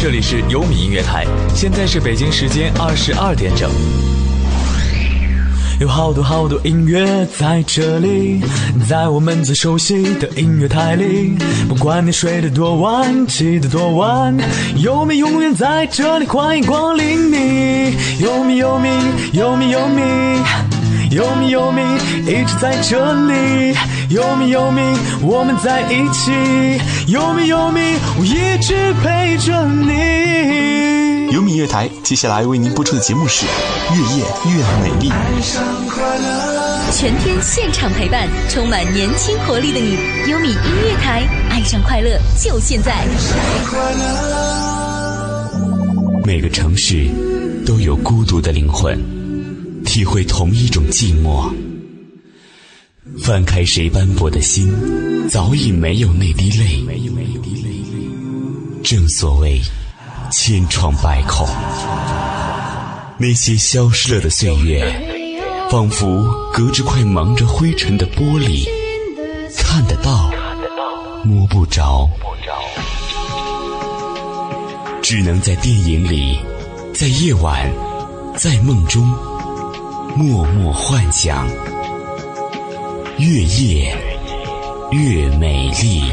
这里是优米音乐台，现在是北京时间二十二点整。有好多好多音乐在这里，在我们最熟悉的音乐台里。不管你睡得多晚，起得多晚，优米永远在这里，欢迎光临你。优米优米优米优米，优米优米一直在这里。优米优米，我们在一起。优米优米，我一直陪着你。优米乐台接下来为您播出的节目是《越夜越美丽》。全天现场陪伴，充满年轻活力的你。优米音乐台，爱上快乐就现在。每个城市都有孤独的灵魂，体会同一种寂寞。翻开谁斑驳的心，早已没有那滴泪。正所谓千疮百孔，那些消失了的岁月，仿佛隔着块蒙着灰尘的玻璃，看得到，摸不着，只能在电影里，在夜晚，在梦中，默默幻想。越夜越美丽。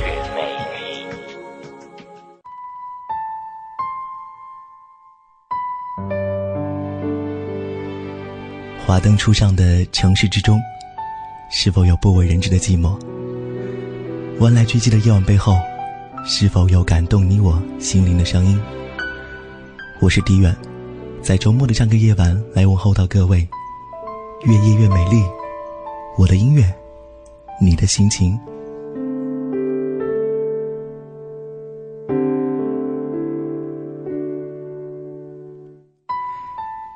华灯初上的城市之中，是否有不为人知的寂寞？万来俱寂的夜晚背后，是否有感动你我心灵的声音？我是迪远，在周末的这个夜晚来问候到各位。越夜越美丽，我的音乐。你的心情。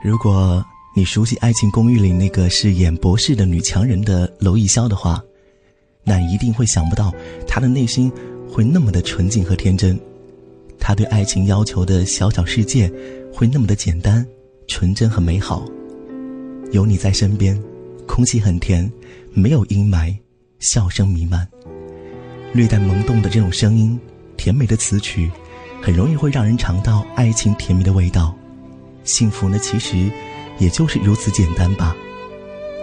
如果你熟悉《爱情公寓》里那个饰演博士的女强人的娄艺潇的话，那一定会想不到她的内心会那么的纯净和天真，她对爱情要求的小小世界会那么的简单、纯真和美好。有你在身边，空气很甜，没有阴霾。笑声弥漫，略带萌动的这种声音，甜美的词曲，很容易会让人尝到爱情甜蜜的味道。幸福呢，其实也就是如此简单吧。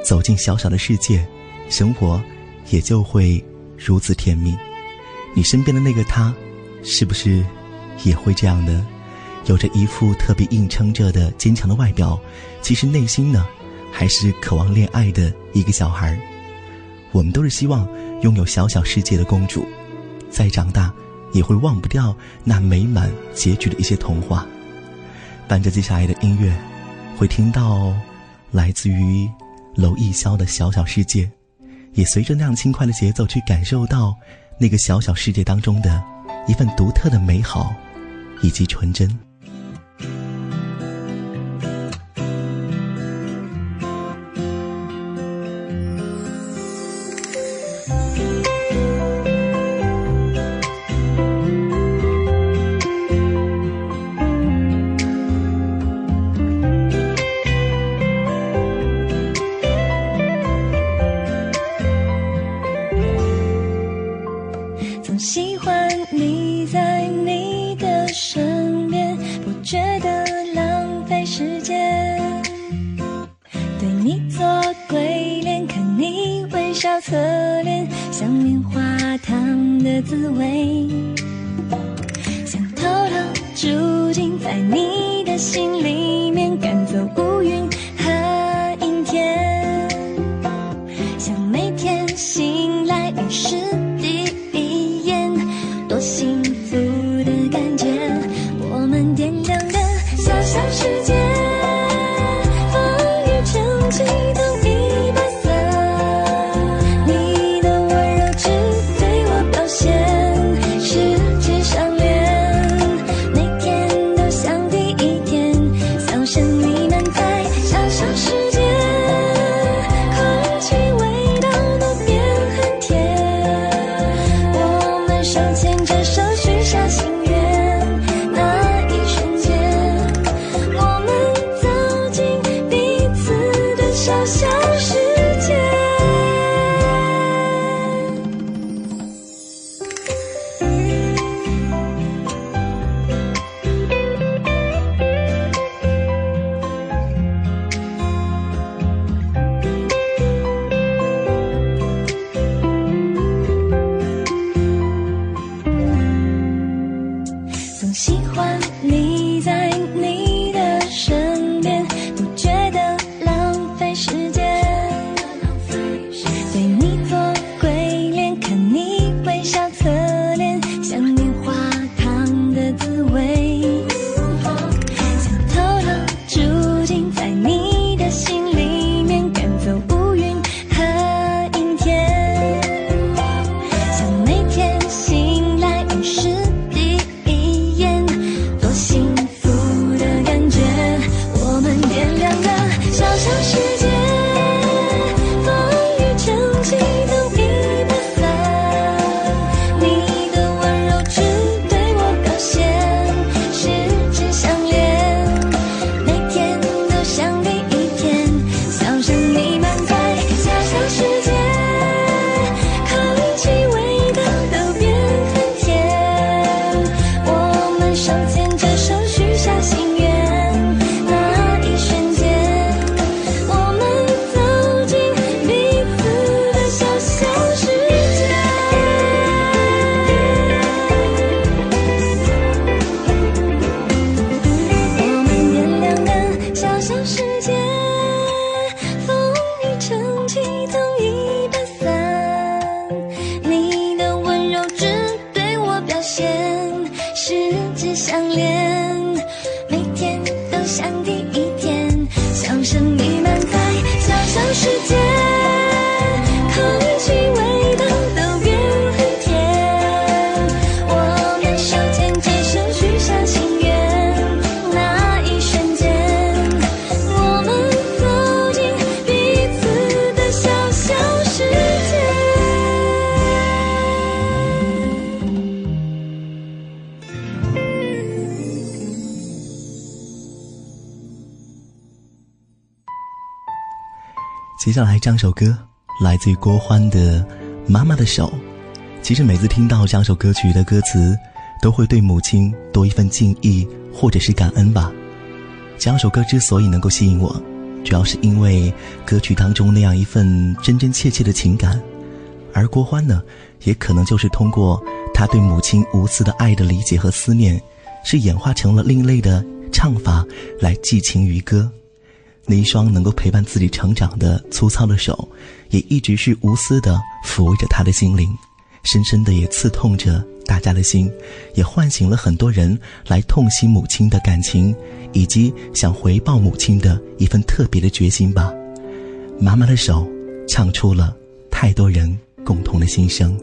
走进小小的世界，生活也就会如此甜蜜。你身边的那个他，是不是也会这样呢？有着一副特别硬撑着的坚强的外表，其实内心呢，还是渴望恋爱的一个小孩。我们都是希望拥有小小世界的公主，再长大也会忘不掉那美满结局的一些童话。伴着接下来的音乐，会听到来自于娄艺潇的《小小世界》，也随着那样轻快的节奏去感受到那个小小世界当中的一份独特的美好以及纯真。小侧脸像棉花糖的滋味。想偷偷住进在你的心里。接下来这样首歌来自于郭欢的《妈妈的手》。其实每次听到这样首歌曲的歌词，都会对母亲多一份敬意或者是感恩吧。这样首歌之所以能够吸引我，主要是因为歌曲当中那样一份真真切切的情感，而郭欢呢，也可能就是通过他对母亲无私的爱的理解和思念，是演化成了另类的唱法来寄情于歌。那一双能够陪伴自己成长的粗糙的手，也一直是无私的抚慰着他的心灵，深深的也刺痛着大家的心，也唤醒了很多人来痛惜母亲的感情，以及想回报母亲的一份特别的决心吧。妈妈的手，唱出了太多人共同的心声。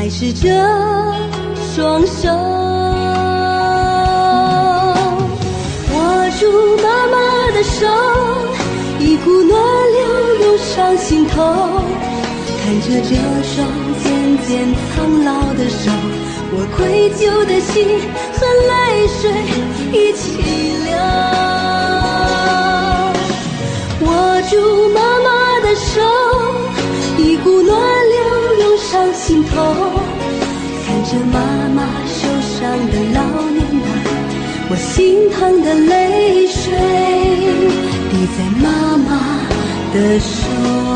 还是这双手握住妈妈的手，一股暖流涌上心头。看着这双渐渐苍老的手，我愧疚的心和泪水一起流。握住妈妈的手，一股暖心头。看着妈妈受伤的老年代，我心疼的泪水滴在妈妈的手。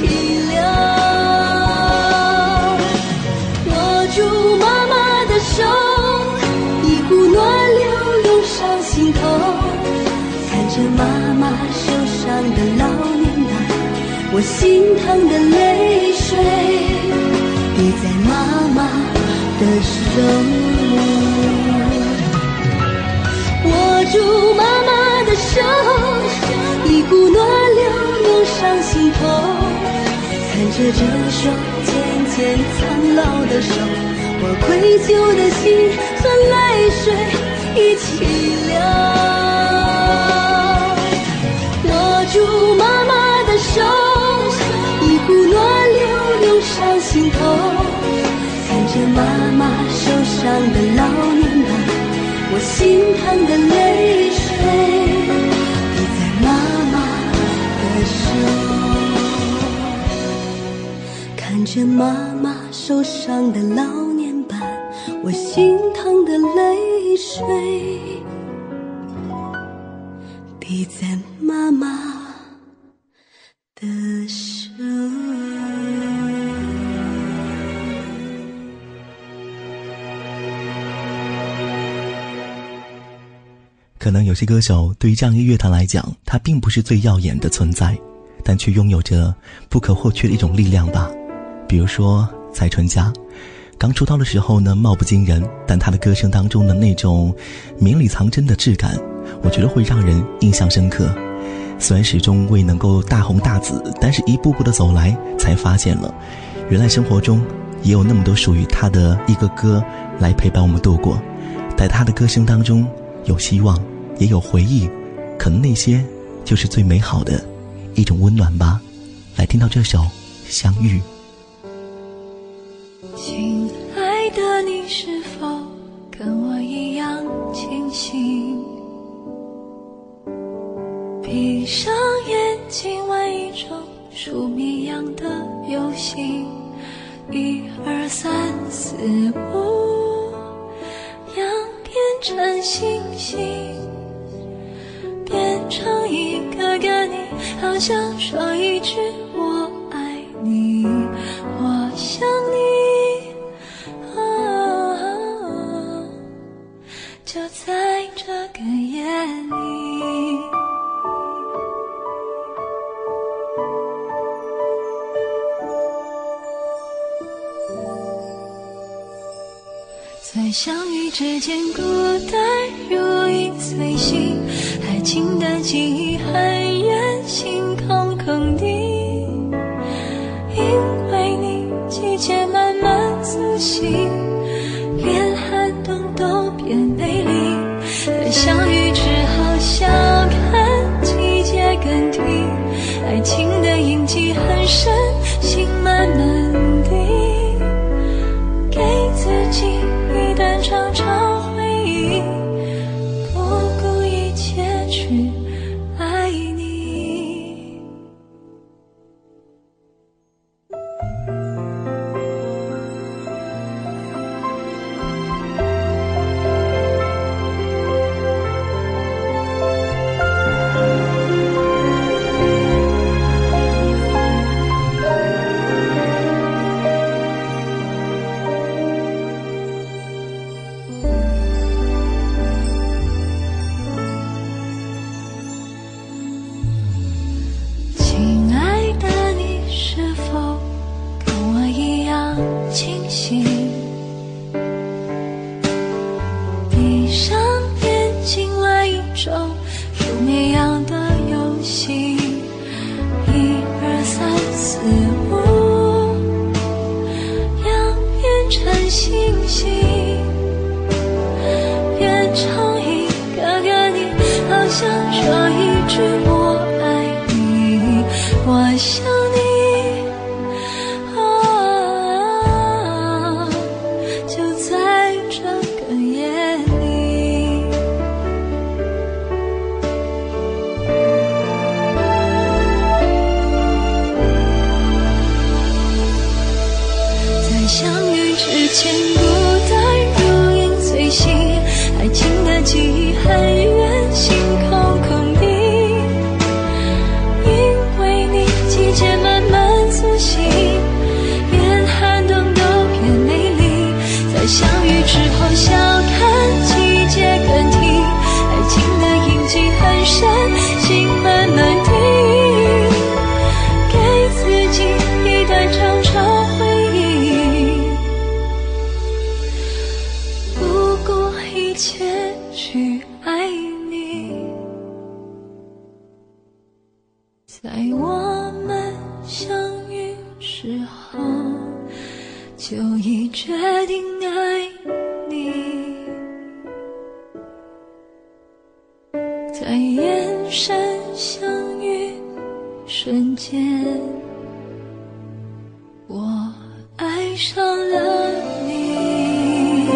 停留握住妈妈的手一股暖流涌上心头看着妈妈受伤的老年我心疼的泪水滴在妈妈的手握住妈妈的手一股暖流涌上心头。看着这双渐渐苍老的手，我愧疚的心和泪水一起流。握住妈妈的手，一股暖流涌上心头。看着妈妈受伤的老年伴，我心疼的泪水着妈妈受伤的老年斑，我心疼的泪水滴在妈妈的手。可能有些歌手对于这样一个乐坛来讲，他并不是最耀眼的存在，但却拥有着不可或缺的一种力量吧。比如说蔡淳佳，刚出道的时候呢，貌不惊人，但他的歌声当中的那种绵里藏针的质感，我觉得会让人印象深刻。虽然始终未能够大红大紫，但是一步步的走来，才发现了，原来生活中也有那么多属于他的一个歌来陪伴我们度过，在他的歌声当中有希望。也有回忆，可能那些就是最美好的一种温暖吧。来听到这首《相遇》。是否跟我一样清醒？闭上眼睛玩一种数谜样的游戏，一二三四五，要变成星星。变成一个个你，好想说一句之间，孤单如影随形。爱情的记忆很远，心空空的，因为你季节慢慢苏醒，瞬间，我爱上了你。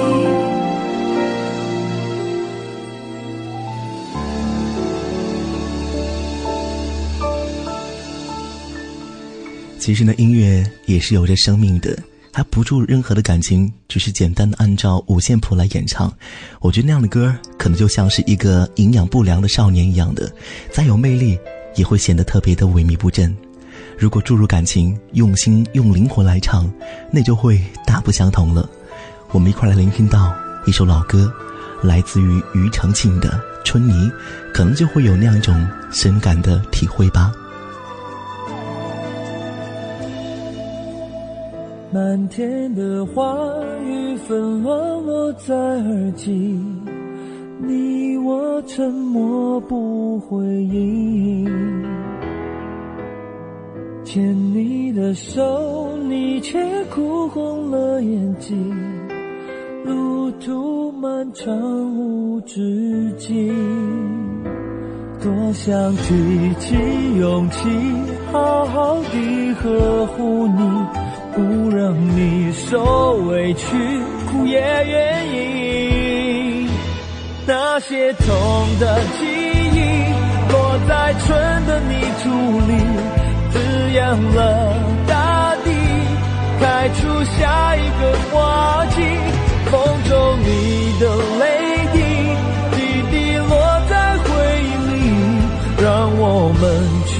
其实呢，音乐也是有着生命的，它不注入任何的感情，只是简单的按照五线谱来演唱。我觉得那样的歌，可能就像是一个营养不良的少年一样的，再有魅力，也会显得特别的萎靡不振。如果注入感情，用心用灵魂来唱，那就会大不相同了。我们一块来聆听到一首老歌，来自于庾澄庆的《春泥》，可能就会有那样一种深感的体会吧。漫天的花雨纷乱落在耳际，你我沉默不回应。牵你的手，你却哭红了眼睛。路途漫长无止境，多想提起勇气，好好地呵护你。不让你受委屈，苦也愿意。那些痛的记忆，落在春的泥土里，滋养了大地，开出下一个花季。风中你的泪滴，滴滴落在回忆里，让我们取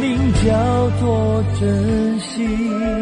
名叫做珍惜。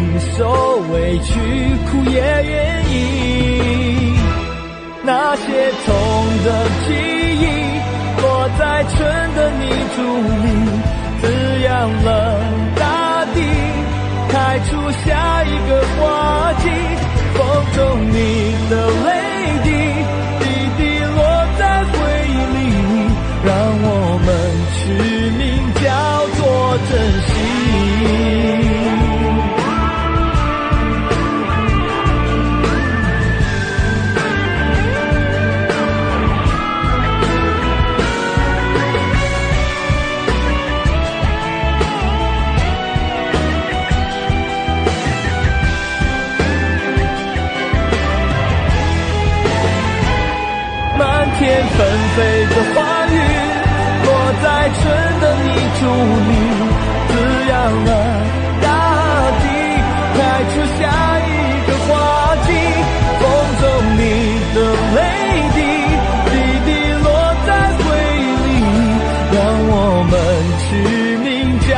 受委屈，苦也愿意。那些痛的记忆，落在春的泥土里，滋养了大地，开出下一个花季。风中你的泪滴，滴滴落在回忆里，让我们取名叫做珍惜。的泥土里，滋养了大地，开出下一个花季。风中你的泪滴，滴滴落在回忆里，让我们取名叫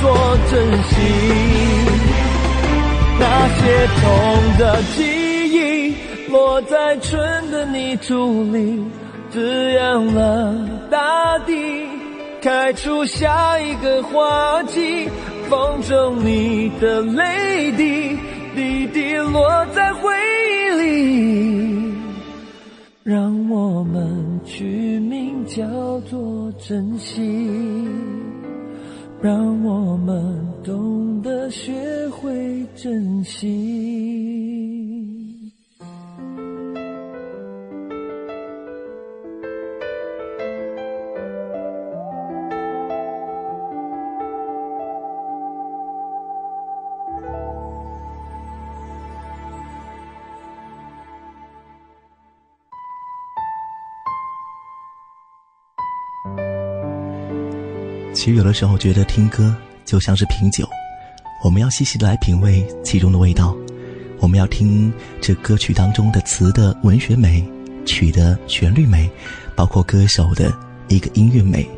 做珍惜。那些痛的记忆，落在春的泥土里。滋养了大地，开出下一个花季。风中你的泪滴，滴滴落在回忆里，让我们取名叫做珍惜，让我们懂得学会珍惜。实有的时候觉得听歌就像是品酒，我们要细细的来品味其中的味道，我们要听这歌曲当中的词的文学美、曲的旋律美，包括歌手的一个音乐美。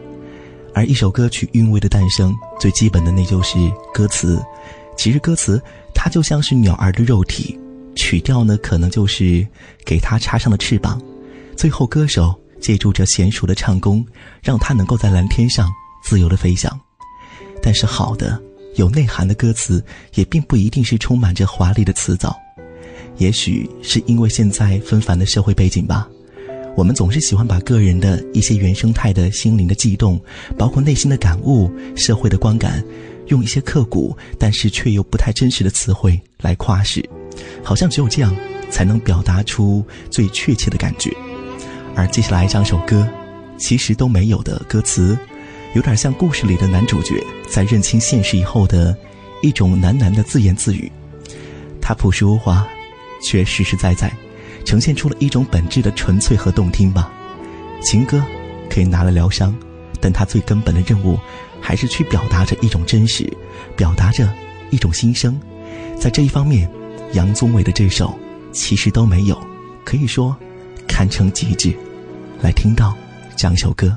而一首歌曲韵味的诞生，最基本的那就是歌词。其实歌词它就像是鸟儿的肉体，曲调呢可能就是给它插上了翅膀，最后歌手借助着娴熟的唱功，让它能够在蓝天上自由的飞翔。但是好的有内涵的歌词，也并不一定是充满着华丽的词藻。也许是因为现在纷繁的社会背景吧。我们总是喜欢把个人的一些原生态的心灵的悸动，包括内心的感悟、社会的观感，用一些刻骨但是却又不太真实的词汇来夸饰，好像只有这样才能表达出最确切的感觉。而接下来这首歌，其实都没有的歌词，有点像故事里的男主角在认清现实以后的一种喃喃的自言自语。他朴实无华，却实实在在。呈现出了一种本质的纯粹和动听吧。情歌可以拿来疗伤，但它最根本的任务，还是去表达着一种真实，表达着一种心声。在这一方面，杨宗纬的这首其实都没有，可以说堪称极致。来听到这样一首歌。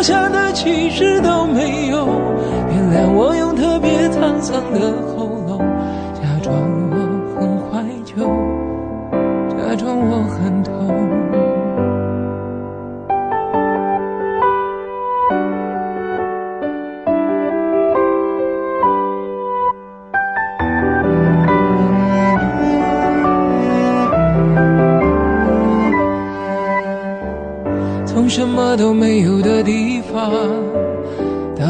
留下的其实都没有。原谅我用特别沧桑的喉咙，假装我很怀旧，假装我很痛。从什么都没有的，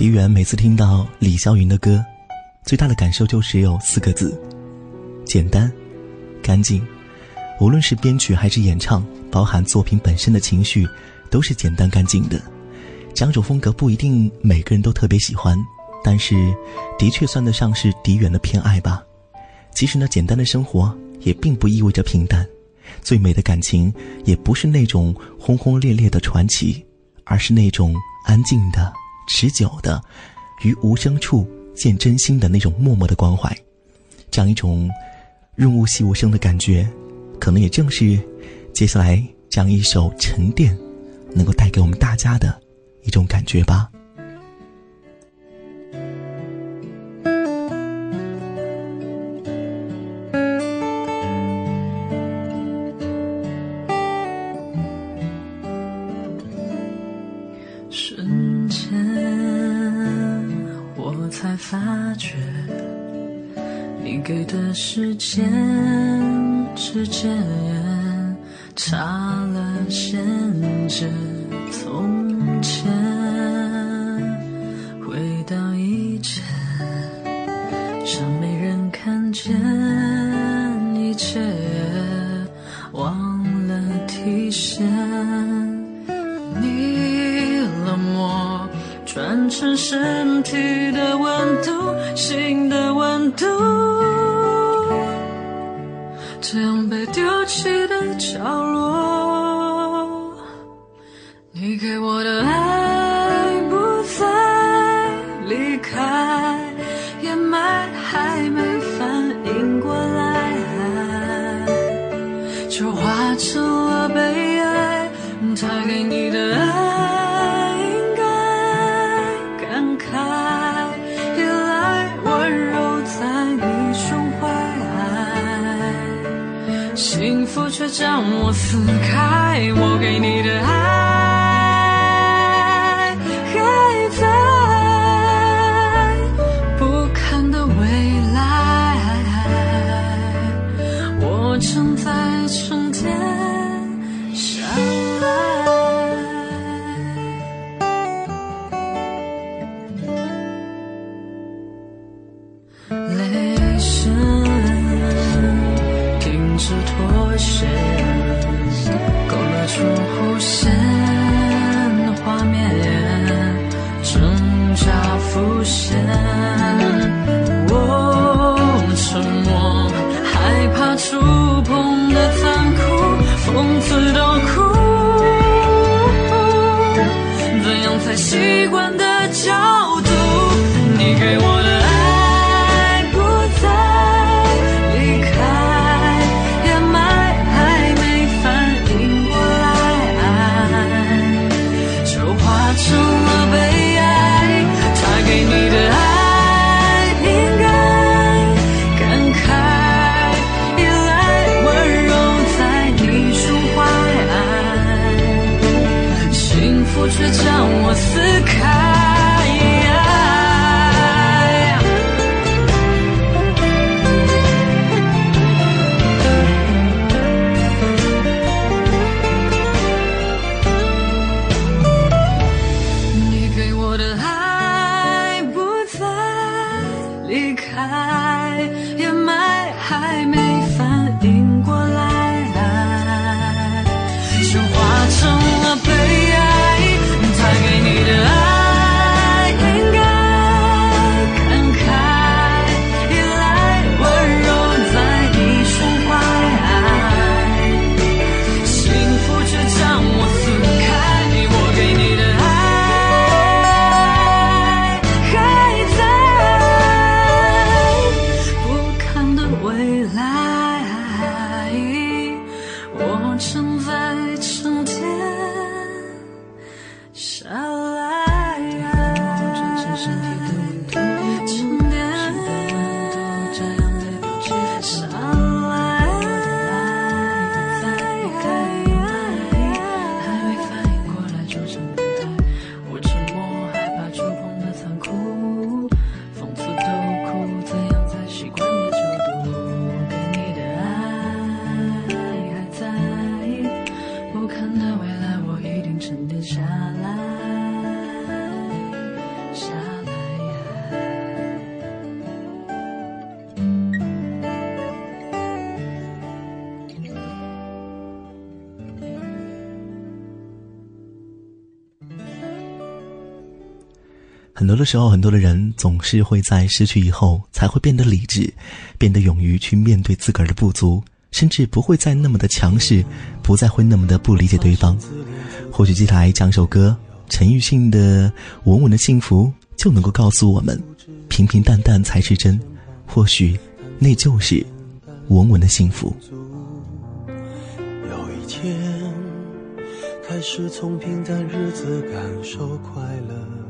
狄源每次听到李霄云的歌，最大的感受就只有四个字：简单、干净。无论是编曲还是演唱，包含作品本身的情绪，都是简单干净的。这样种风格不一定每个人都特别喜欢，但是的确算得上是狄源的偏爱吧。其实呢，简单的生活也并不意味着平淡，最美的感情也不是那种轰轰烈烈的传奇，而是那种安静的、持久的，于无声处见真心的那种默默的关怀。这样一种润物细无声的感觉。可能也正是接下来这样一首沉淀，能够带给我们大家的一种感觉吧。转成身体的温度，心的温度。这样被丢弃的角落，撕开，我给你的时候，很多的人总是会在失去以后才会变得理智，变得勇于去面对自个儿的不足，甚至不会再那么的强势，不再会那么的不理解对方。或许接下来讲首歌，陈奕迅的《稳稳的幸福》就能够告诉我们：平平淡淡才是真。或许，那就是稳稳的幸福。有一天，开始从平淡日子感受快乐。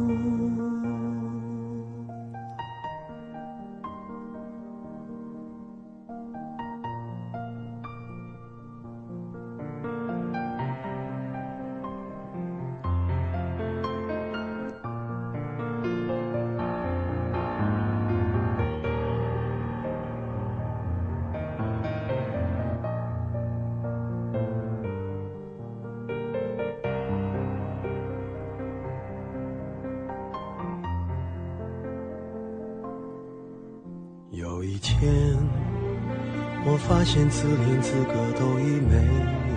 现自怜资格都已没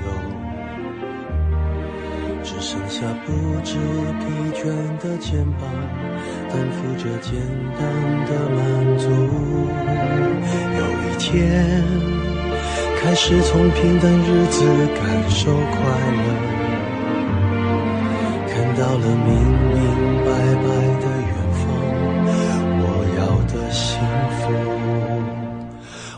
有，只剩下不知疲倦的肩膀，担负着简单的满足。有一天，开始从平淡日子感受快乐，看到了明明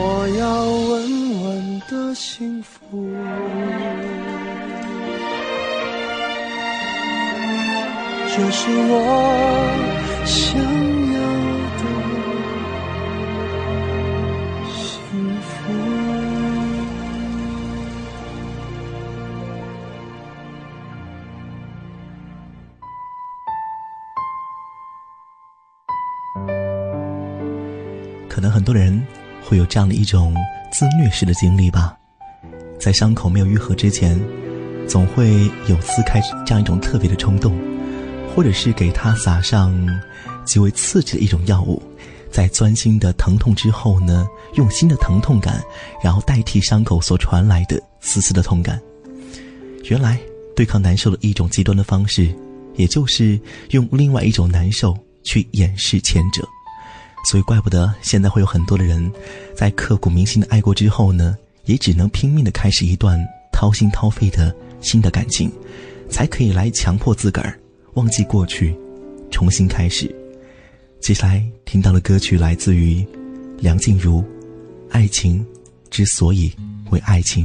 我要稳稳的幸福，这是我这样的一种自虐式的经历吧，在伤口没有愈合之前，总会有撕开这样一种特别的冲动，或者是给他撒上极为刺激的一种药物，在钻心的疼痛之后呢，用新的疼痛感，然后代替伤口所传来的丝丝的痛感。原来对抗难受的一种极端的方式，也就是用另外一种难受去掩饰前者。所以，怪不得现在会有很多的人，在刻骨铭心的爱过之后呢，也只能拼命的开始一段掏心掏肺的新的感情，才可以来强迫自个儿忘记过去，重新开始。接下来听到的歌曲来自于梁静茹，《爱情之所以为爱情》。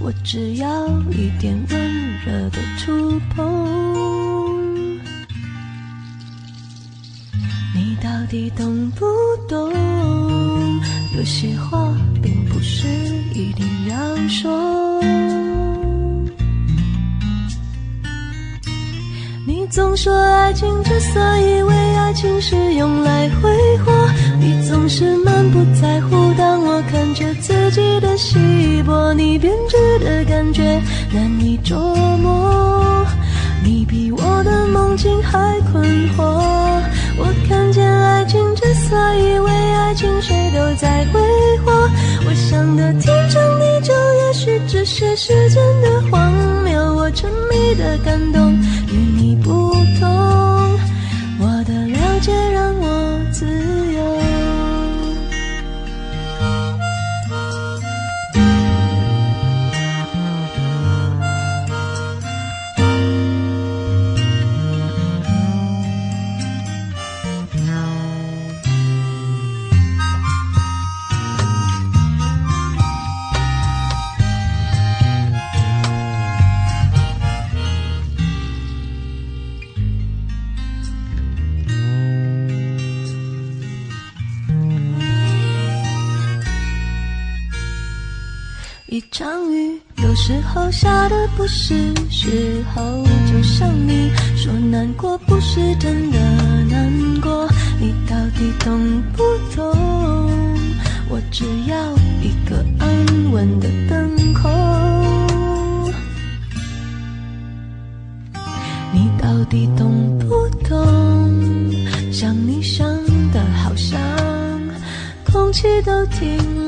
我只要一点温热的触碰，你到底懂不懂？有些话并不是一定要说。你总说爱情之所以为爱情是用来挥霍，你总是满不在乎。当我看着自己的稀薄，你编织的感觉难以捉摸。你比我的梦境还困惑。我看见爱情之所以为爱情，谁都在挥霍。我想的天长地久，也许只是时间的荒谬。我沉迷的感动别让不是时候，就像你说难过不是真的难过，你到底懂不懂？我只要一个安稳的等候。你到底懂不懂？想你想的好像空气都停了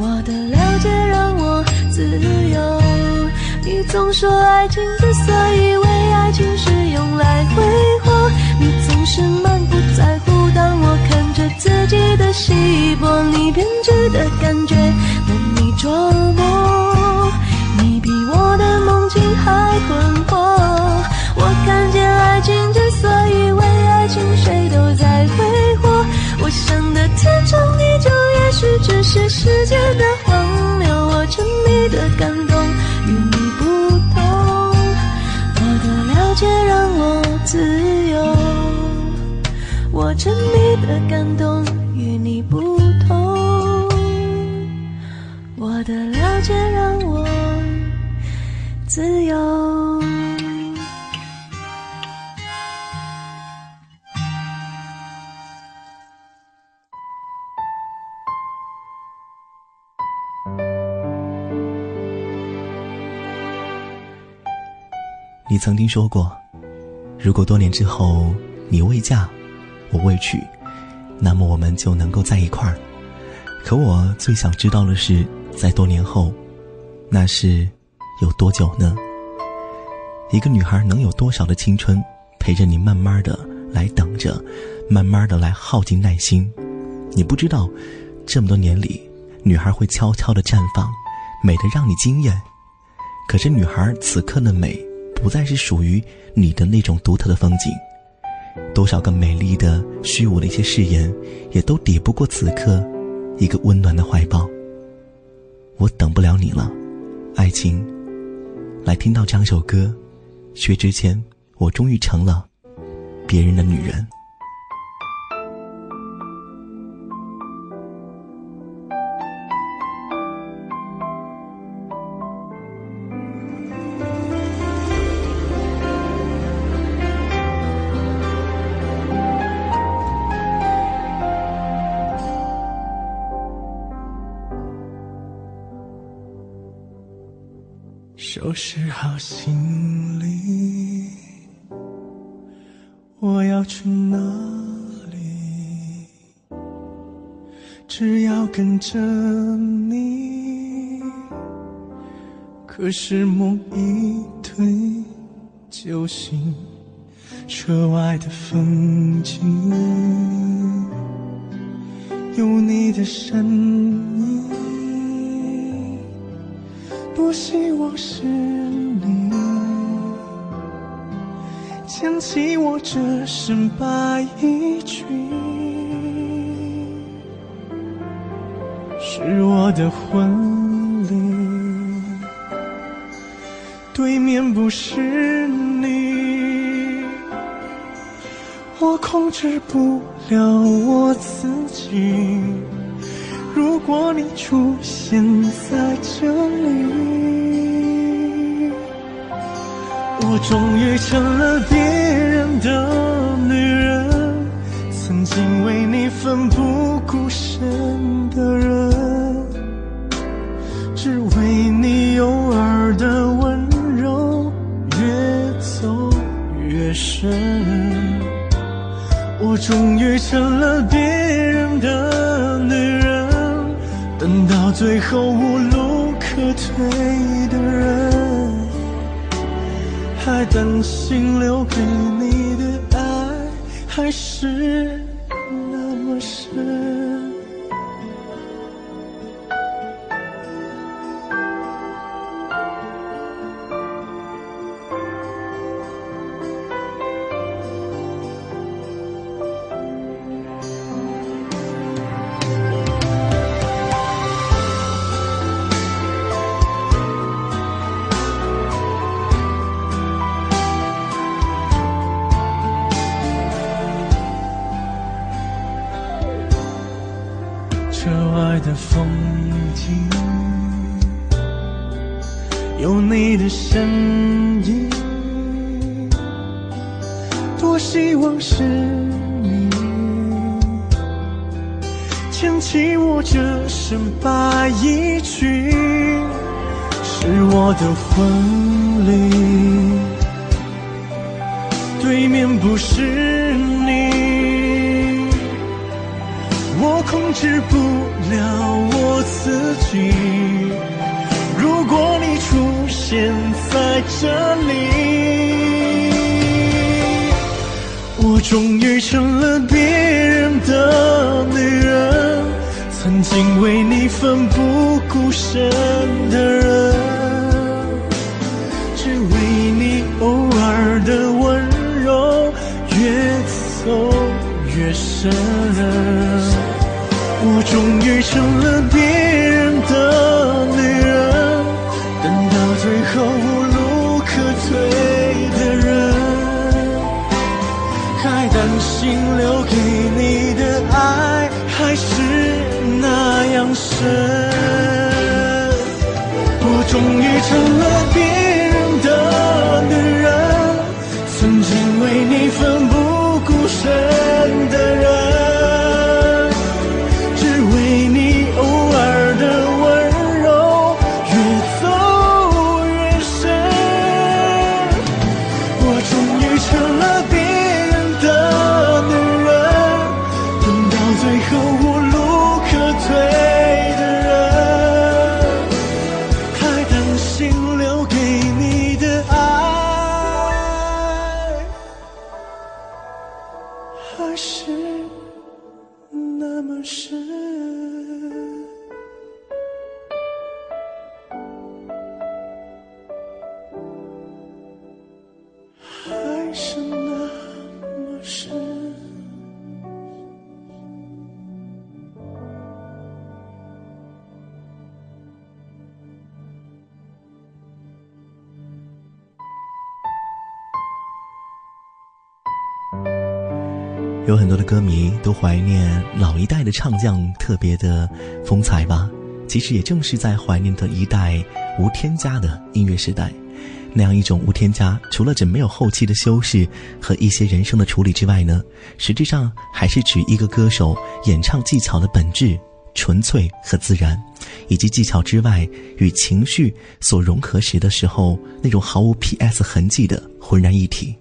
我的了解让我自由。你总说爱情之所以为爱情是用来挥霍，你总是满不在乎。当我看着自己的稀薄，你编织的感觉难以捉摸。你比我的梦境还困惑。我看见爱情之所以为爱情，谁都在挥霍。我想的天长地久，也许只是时间的荒谬。我沉迷的感动与你不同，我的了解让我自由。我沉迷的感动与你不同，我的了解让我自由。曾经说过，如果多年之后你未嫁，我未娶，那么我们就能够在一块儿。可我最想知道的是，在多年后，那是有多久呢？一个女孩能有多少的青春陪着你慢慢的来等着，慢慢的来耗尽耐心？你不知道，这么多年里，女孩会悄悄的绽放，美的让你惊艳。可是女孩此刻的美。不再是属于你的那种独特的风景，多少个美丽的虚无的一些誓言，也都抵不过此刻一个温暖的怀抱。我等不了你了，爱情。来听到这首歌，薛之谦，我终于成了别人的女人。是终于成了别人的女人，曾经为你奋不顾身的人，只为你偶尔的温柔，越走越。深，我终于成了别人的女人，等到最后无路可退的人，还担心留给你的爱还是终于成了别都怀念老一代的唱将特别的风采吧。其实也正是在怀念的一代无添加的音乐时代，那样一种无添加，除了指没有后期的修饰和一些人声的处理之外呢，实际上还是指一个歌手演唱技巧的本质纯粹和自然。以及技巧之外，与情绪所融合时的时候，那种毫无 P.S. 痕迹的浑然一体。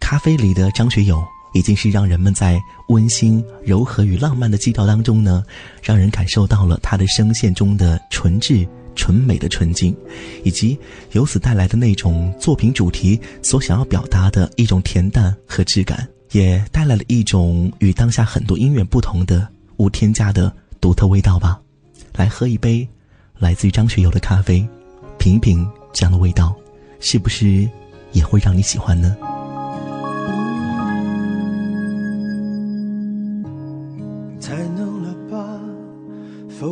咖啡里的张学友，已经是让人们在温馨、柔和与浪漫的基调当中呢，让人感受到了他的声线中的纯质、纯美的纯净，以及由此带来的那种作品主题所想要表达的一种恬淡和质感，也带来了一种与当下很多音乐不同的无添加的独特味道吧。来喝一杯来自于张学友的咖啡，品一品这样的味道，是不是也会让你喜欢呢？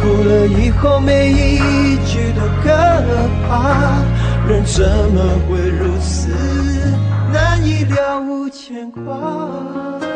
哭了以后每一句都可怕。人怎么会如此难以了无牵挂？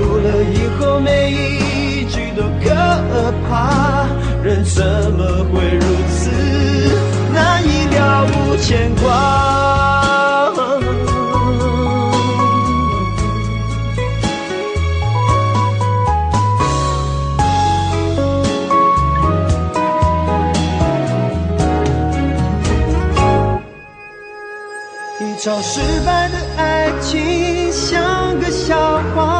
哭了以后，每一句都可怕。人怎么会如此难以了无牵挂？一场失败的爱情像个笑话。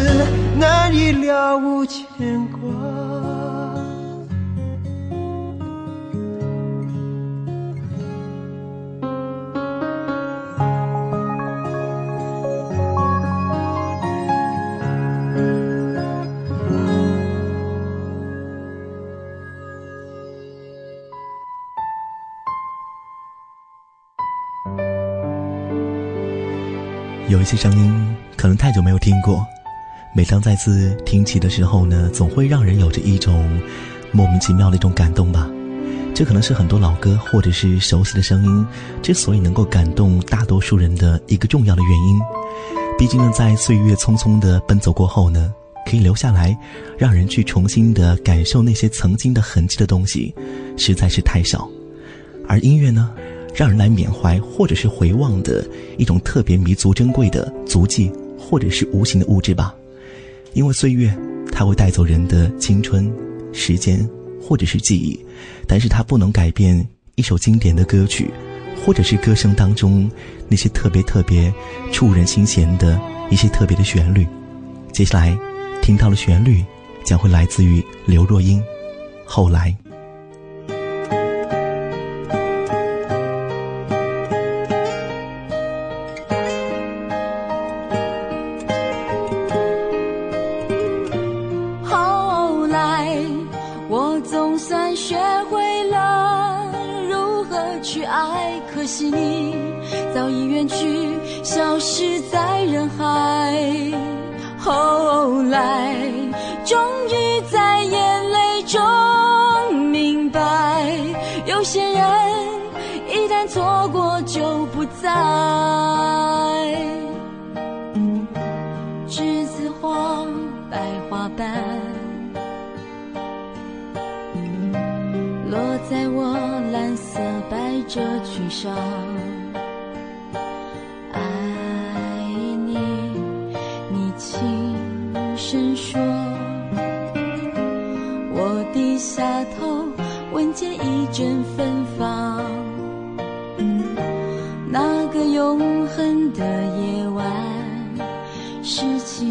难以了无牵挂。有一些声音，可能太久没有听过。每当再次听起的时候呢，总会让人有着一种莫名其妙的一种感动吧。这可能是很多老歌或者是熟悉的声音之所以能够感动大多数人的一个重要的原因。毕竟呢，在岁月匆匆的奔走过后呢，可以留下来让人去重新的感受那些曾经的痕迹的东西，实在是太少。而音乐呢，让人来缅怀或者是回望的一种特别弥足珍贵的足迹。或者是无形的物质吧。因为岁月，它会带走人的青春、时间，或者是记忆，但是它不能改变一首经典的歌曲，或者是歌声当中那些特别特别触人心弦的一些特别的旋律。接下来听到了旋律，将会来自于刘若英，《后来》。有些人一旦错过就不再栀子花白花瓣落在我蓝色百褶裙上爱你你轻声说我低下头闻见一阵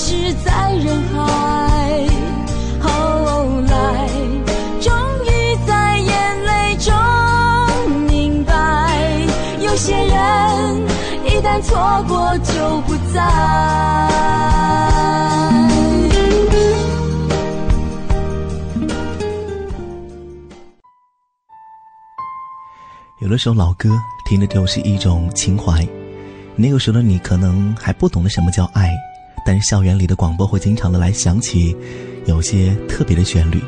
是在人海，后来终于在眼泪中明白，有些人一旦。错过就不再。有的时候，老歌听的就是一种情怀。那个时候的你可能还不懂得什么叫爱，但是校园里的广播会经常的来响起有些特别的旋律。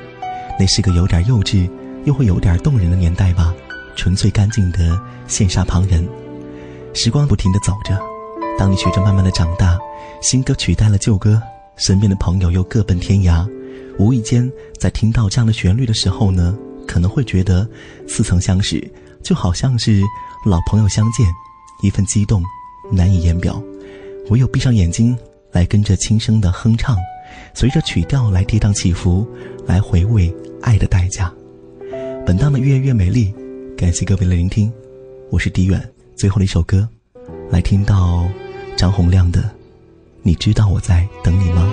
那是个有点幼稚又会有点动人的年代吧，纯粹干净的羡煞旁人。时光不停地走着，当你学着慢慢的长大，新歌取代了旧歌，身边的朋友又各奔天涯，无意间在听到这样的旋律的时候呢，可能会觉得似曾相识，就好像是老朋友相见，一份激动难以言表，唯有闭上眼睛来跟着轻声的哼唱，随着曲调来跌宕起伏，来回味爱的代价。本档的越越美丽，感谢各位的聆听，我是迪远。最后的一首歌，来听到张洪亮的《你知道我在等你吗》。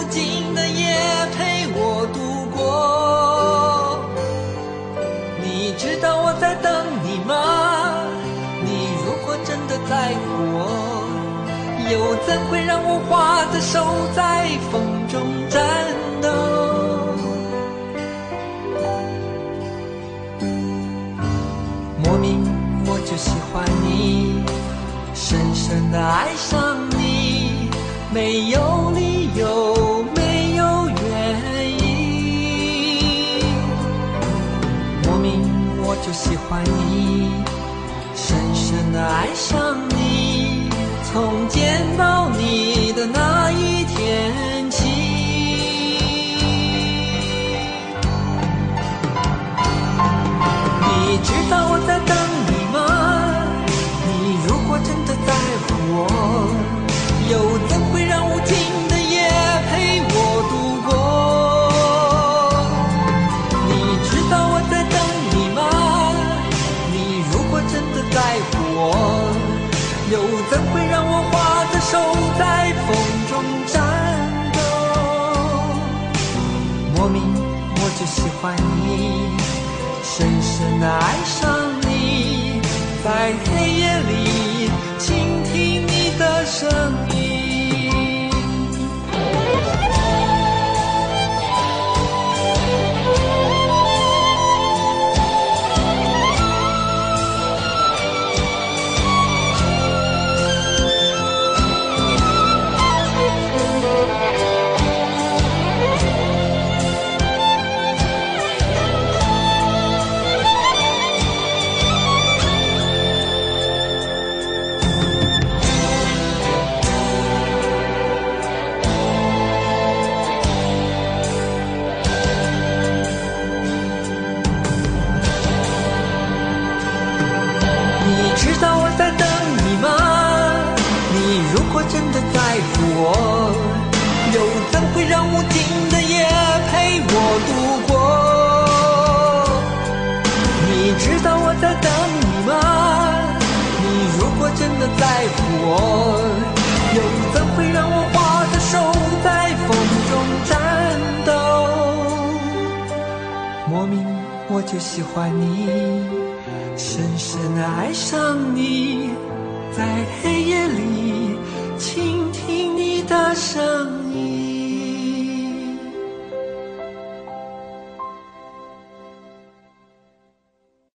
无尽的夜陪我度过？你知道我在等你吗？你如果真的在乎我，又怎会让我花的手在风中颤抖？莫名我就喜欢你，深深的爱上你，没有就喜欢你，深深的爱上你，从见到你的那